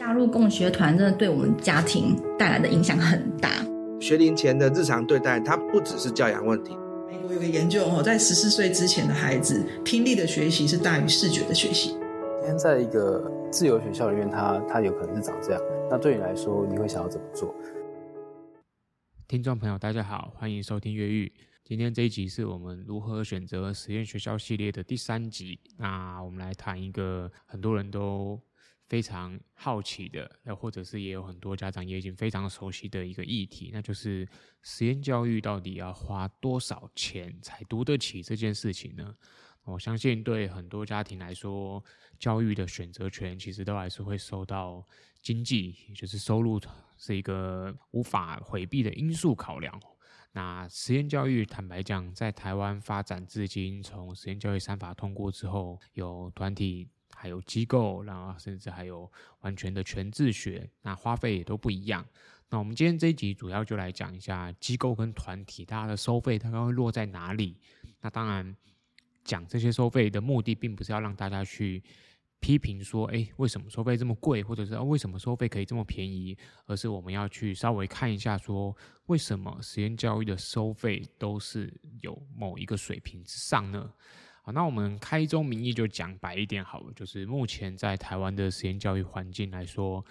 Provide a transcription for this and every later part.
加入共学团真的对我们家庭带来的影响很大。学龄前的日常对待，它不只是教养问题。美国有个研究哦，在十四岁之前的孩子，听力的学习是大于视觉的学习。今天在一个自由学校里面，它它有可能是长这样。那对你来说，你会想要怎么做？听众朋友，大家好，欢迎收听越狱。今天这一集是我们如何选择实验学校系列的第三集。那我们来谈一个很多人都非常好奇的，又或者是也有很多家长也已经非常熟悉的一个议题，那就是实验教育到底要花多少钱才读得起这件事情呢？我相信对很多家庭来说，教育的选择权其实都还是会受到经济，也就是收入是一个无法回避的因素考量。那实验教育，坦白讲，在台湾发展至今，从实验教育三法通过之后，有团体。还有机构，然后甚至还有完全的全自学，那花费也都不一样。那我们今天这一集主要就来讲一下机构跟团体它的收费大概会落在哪里。那当然，讲这些收费的目的，并不是要让大家去批评说，哎，为什么收费这么贵，或者是为什么收费可以这么便宜，而是我们要去稍微看一下说，为什么实验教育的收费都是有某一个水平之上呢？好，那我们开宗明义就讲白一点好了，就是目前在台湾的实验教育环境来说，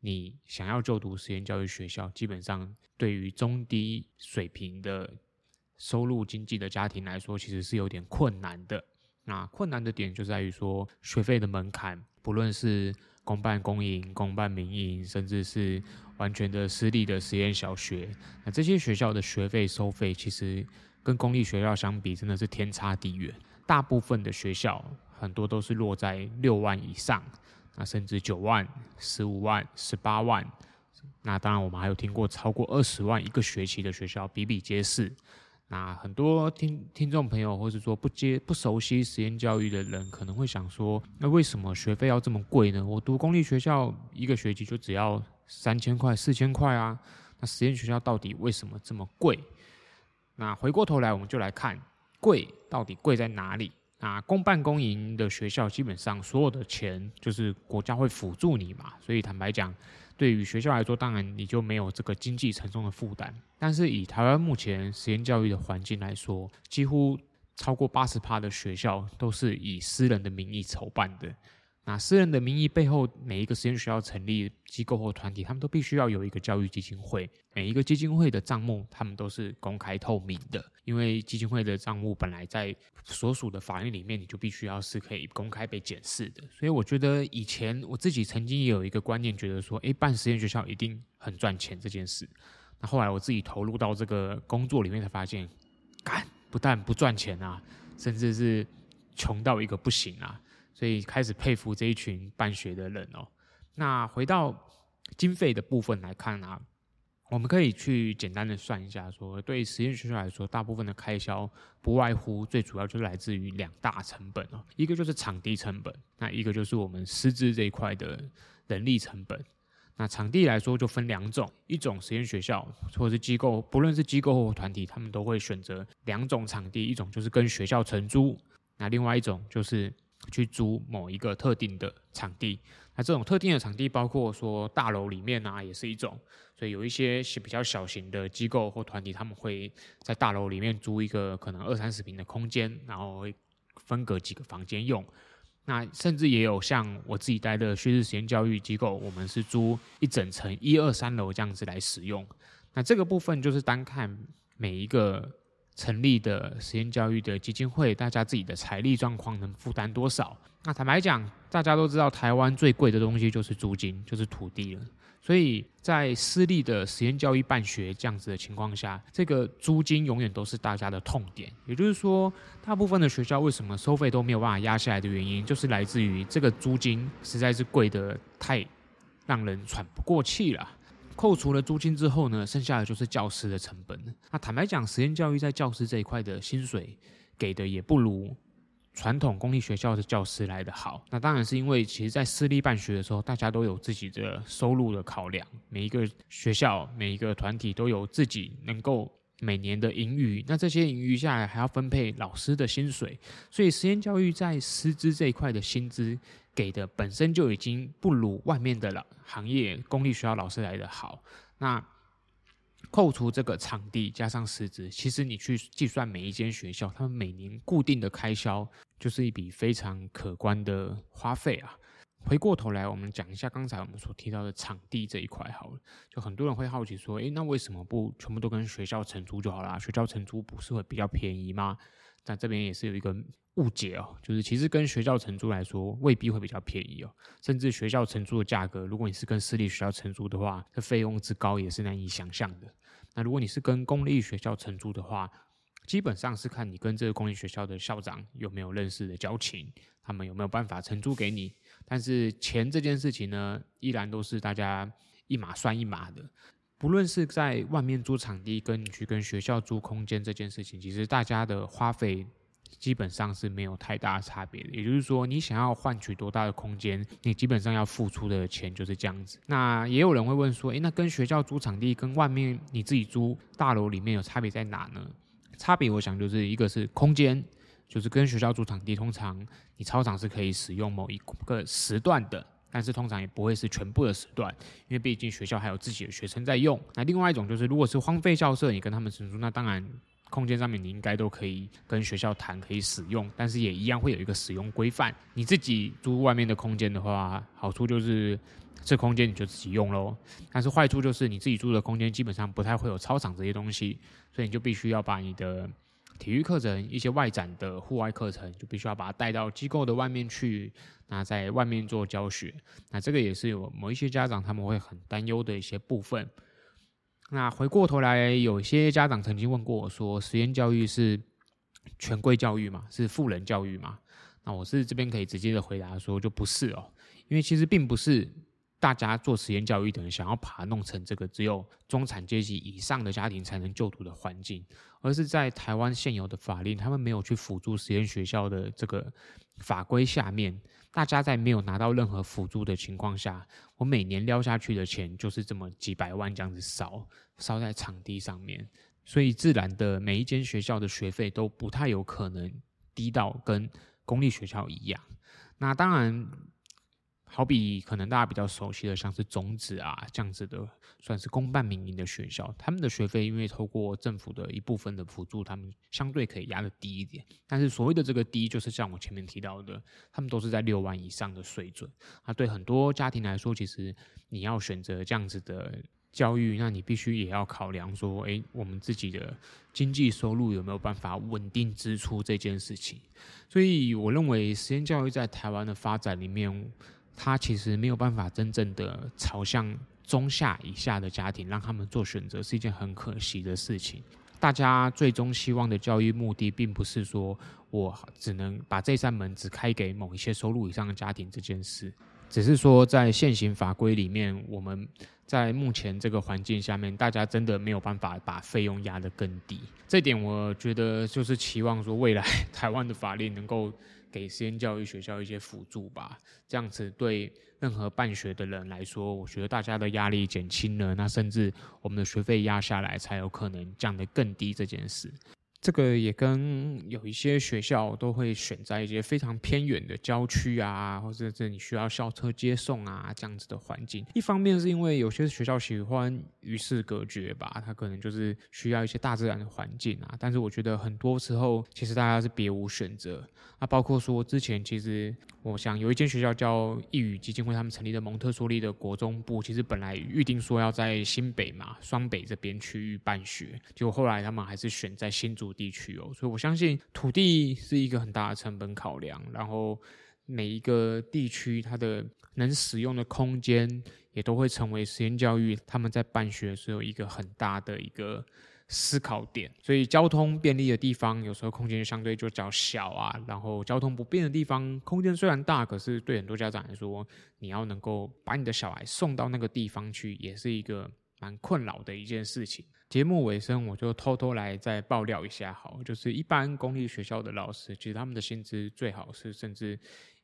你想要就读实验教育学校，基本上对于中低水平的收入经济的家庭来说，其实是有点困难的。那困难的点就在于说，学费的门槛，不论是公办公营、公办民营，甚至是完全的私立的实验小学，那这些学校的学费收费，其实跟公立学校相比，真的是天差地远。大部分的学校很多都是落在六万以上，那甚至九万、十五万、十八万。那当然，我们还有听过超过二十万一个学期的学校比比皆是。那很多听听众朋友，或者说不接不熟悉实验教育的人，可能会想说：那为什么学费要这么贵呢？我读公立学校一个学期就只要三千块、四千块啊。那实验学校到底为什么这么贵？那回过头来，我们就来看。贵到底贵在哪里？啊，公办公营的学校基本上所有的钱就是国家会辅助你嘛，所以坦白讲，对于学校来说，当然你就没有这个经济沉重的负担。但是以台湾目前实验教育的环境来说，几乎超过八十趴的学校都是以私人的名义筹办的。那私人的名义背后，每一个实验学校成立机构或团体，他们都必须要有一个教育基金会。每一个基金会的账目，他们都是公开透明的，因为基金会的账目本来在所属的法律里面，你就必须要是可以公开被检视的。所以我觉得以前我自己曾经也有一个观念，觉得说，诶，办实验学校一定很赚钱这件事。那后来我自己投入到这个工作里面，才发现，干，不但不赚钱啊，甚至是穷到一个不行啊。所以开始佩服这一群办学的人哦。那回到经费的部分来看啊，我们可以去简单的算一下说，对实验学校来说，大部分的开销不外乎最主要就是来自于两大成本哦，一个就是场地成本，那一个就是我们师资这一块的人力成本。那场地来说就分两种，一种实验学校或者是机构，不论是机构或团体，他们都会选择两种场地，一种就是跟学校承租，那另外一种就是。去租某一个特定的场地，那这种特定的场地包括说大楼里面啊，也是一种。所以有一些是比较小型的机构或团体，他们会在大楼里面租一个可能二三十平的空间，然后会分隔几个房间用。那甚至也有像我自己待的旭日实验教育机构，我们是租一整层一二三楼这样子来使用。那这个部分就是单看每一个。成立的实验教育的基金会，大家自己的财力状况能负担多少？那坦白讲，大家都知道，台湾最贵的东西就是租金，就是土地了。所以在私立的实验教育办学这样子的情况下，这个租金永远都是大家的痛点。也就是说，大部分的学校为什么收费都没有办法压下来的原因，就是来自于这个租金实在是贵得太让人喘不过气了。扣除了租金之后呢，剩下的就是教师的成本。那坦白讲，实验教育在教师这一块的薪水给的也不如传统公立学校的教师来得好。那当然是因为，其实，在私立办学的时候，大家都有自己的收入的考量。每一个学校、每一个团体都有自己能够每年的盈余，那这些盈余下来还要分配老师的薪水，所以实验教育在师资这一块的薪资给的本身就已经不如外面的老行业公立学校老师来的好。那扣除这个场地加上师资，其实你去计算每一间学校，他们每年固定的开销就是一笔非常可观的花费啊。回过头来，我们讲一下刚才我们所提到的场地这一块好了。就很多人会好奇说，诶，那为什么不全部都跟学校承租就好了？学校承租不是会比较便宜吗？那这边也是有一个误解哦，就是其实跟学校承租来说，未必会比较便宜哦。甚至学校承租的价格，如果你是跟私立学校承租的话，这费用之高也是难以想象的。那如果你是跟公立学校承租的话，基本上是看你跟这个公立学校的校长有没有认识的交情，他们有没有办法承租给你。但是钱这件事情呢，依然都是大家一码算一码的。不论是在外面租场地，跟你去跟学校租空间这件事情，其实大家的花费基本上是没有太大差别的。也就是说，你想要换取多大的空间，你基本上要付出的钱就是这样子。那也有人会问说，诶，那跟学校租场地跟外面你自己租大楼里面有差别在哪呢？差别我想就是一个是空间。就是跟学校租场地，通常你操场是可以使用某一个时段的，但是通常也不会是全部的时段，因为毕竟学校还有自己的学生在用。那另外一种就是，如果是荒废校舍，你跟他们承租，那当然空间上面你应该都可以跟学校谈，可以使用，但是也一样会有一个使用规范。你自己租外面的空间的话，好处就是这空间你就自己用喽，但是坏处就是你自己租的空间基本上不太会有操场这些东西，所以你就必须要把你的。体育课程，一些外展的户外课程，就必须要把它带到机构的外面去，那在外面做教学。那这个也是有某一些家长他们会很担忧的一些部分。那回过头来，有些家长曾经问过我说：“实验教育是权贵教育吗？是富人教育吗？”那我是这边可以直接的回答说，就不是哦，因为其实并不是。大家做实验教育的人想要把它弄成这个只有中产阶级以上的家庭才能就读的环境，而是在台湾现有的法令，他们没有去辅助实验学校的这个法规下面，大家在没有拿到任何辅助的情况下，我每年撩下去的钱就是这么几百万这样子烧烧在场地上面，所以自然的每一间学校的学费都不太有可能低到跟公立学校一样。那当然。好比可能大家比较熟悉的，像是种子啊这样子的，算是公办民营的学校，他们的学费因为透过政府的一部分的补助，他们相对可以压得低一点。但是所谓的这个低，就是像我前面提到的，他们都是在六万以上的水准。啊，对很多家庭来说，其实你要选择这样子的教育，那你必须也要考量说，诶，我们自己的经济收入有没有办法稳定支出这件事情。所以我认为实验教育在台湾的发展里面。他其实没有办法真正的朝向中下以下的家庭，让他们做选择，是一件很可惜的事情。大家最终希望的教育目的，并不是说我只能把这扇门只开给某一些收入以上的家庭这件事，只是说在现行法规里面，我们在目前这个环境下面，大家真的没有办法把费用压得更低。这点我觉得就是期望说，未来 台湾的法令能够。给实验教育学校一些辅助吧，这样子对任何办学的人来说，我觉得大家的压力减轻了，那甚至我们的学费压下来，才有可能降得更低这件事。这个也跟有一些学校都会选在一些非常偏远的郊区啊，或者是你需要校车接送啊这样子的环境。一方面是因为有些学校喜欢与世隔绝吧，它可能就是需要一些大自然的环境啊。但是我觉得很多时候其实大家是别无选择。那包括说之前其实我想有一间学校叫一语基金会，他们成立的蒙特梭利的国中部，其实本来预定说要在新北嘛、双北这边区域办学，结果后来他们还是选在新竹地区哦，所以我相信土地是一个很大的成本考量，然后每一个地区它的能使用的空间也都会成为实验教育他们在办学的时候一个很大的一个思考点。所以交通便利的地方，有时候空间相对就较小啊，然后交通不便的地方，空间虽然大，可是对很多家长来说，你要能够把你的小孩送到那个地方去，也是一个蛮困扰的一件事情。节目尾声，我就偷偷来再爆料一下，好，就是一般公立学校的老师，其实他们的薪资最好是甚至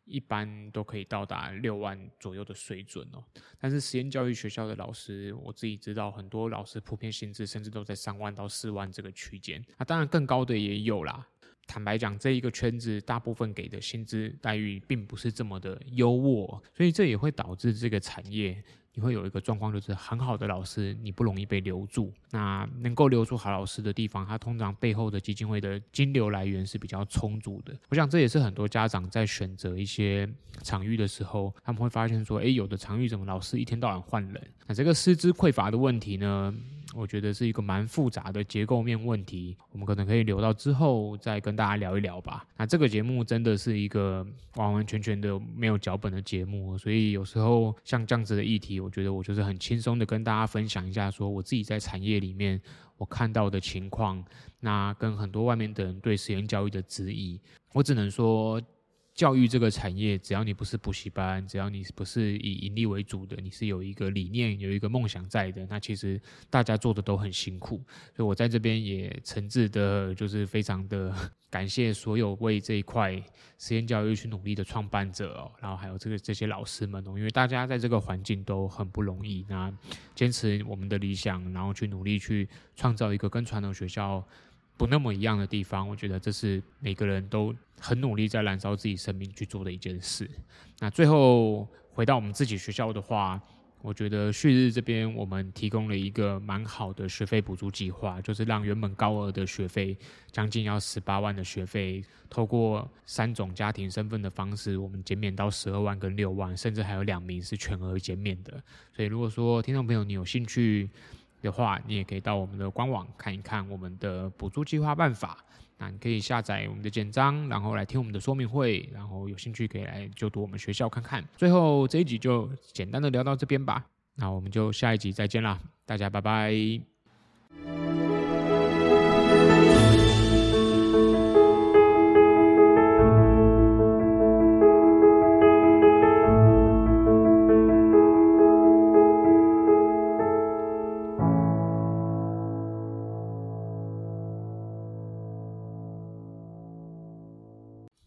一般都可以到达六万左右的水准哦。但是实验教育学校的老师，我自己知道很多老师普遍薪资甚至都在三万到四万这个区间。那当然更高的也有啦。坦白讲，这一个圈子大部分给的薪资待遇并不是这么的优渥，所以这也会导致这个产业。你会有一个状况，就是很好的老师，你不容易被留住。那能够留住好老师的地方，它通常背后的基金会的金流来源是比较充足的。我想这也是很多家长在选择一些场域的时候，他们会发现说，诶，有的场域怎么老师一天到晚换人？那这个师资匮乏的问题呢？我觉得是一个蛮复杂的结构面问题，我们可能可以留到之后再跟大家聊一聊吧。那这个节目真的是一个完完全全的没有脚本的节目，所以有时候像这样子的议题，我觉得我就是很轻松的跟大家分享一下，说我自己在产业里面我看到的情况，那跟很多外面的人对实验教育的质疑，我只能说。教育这个产业，只要你不是补习班，只要你不是以盈利为主的，你是有一个理念、有一个梦想在的，那其实大家做的都很辛苦。所以我在这边也诚挚的，就是非常的 感谢所有为这一块实验教育去努力的创办者哦，然后还有这个这些老师们哦，因为大家在这个环境都很不容易，那坚持我们的理想，然后去努力去创造一个跟传统学校不那么一样的地方，我觉得这是每个人都很努力在燃烧自己生命去做的一件事。那最后回到我们自己学校的话，我觉得旭日这边我们提供了一个蛮好的学费补助计划，就是让原本高额的学费，将近要十八万的学费，透过三种家庭身份的方式，我们减免到十二万跟六万，甚至还有两名是全额减免的。所以如果说听众朋友你有兴趣，的话，你也可以到我们的官网看一看我们的补助计划办法。那你可以下载我们的简章，然后来听我们的说明会，然后有兴趣可以来就读我们学校看看。最后这一集就简单的聊到这边吧，那我们就下一集再见啦，大家拜拜。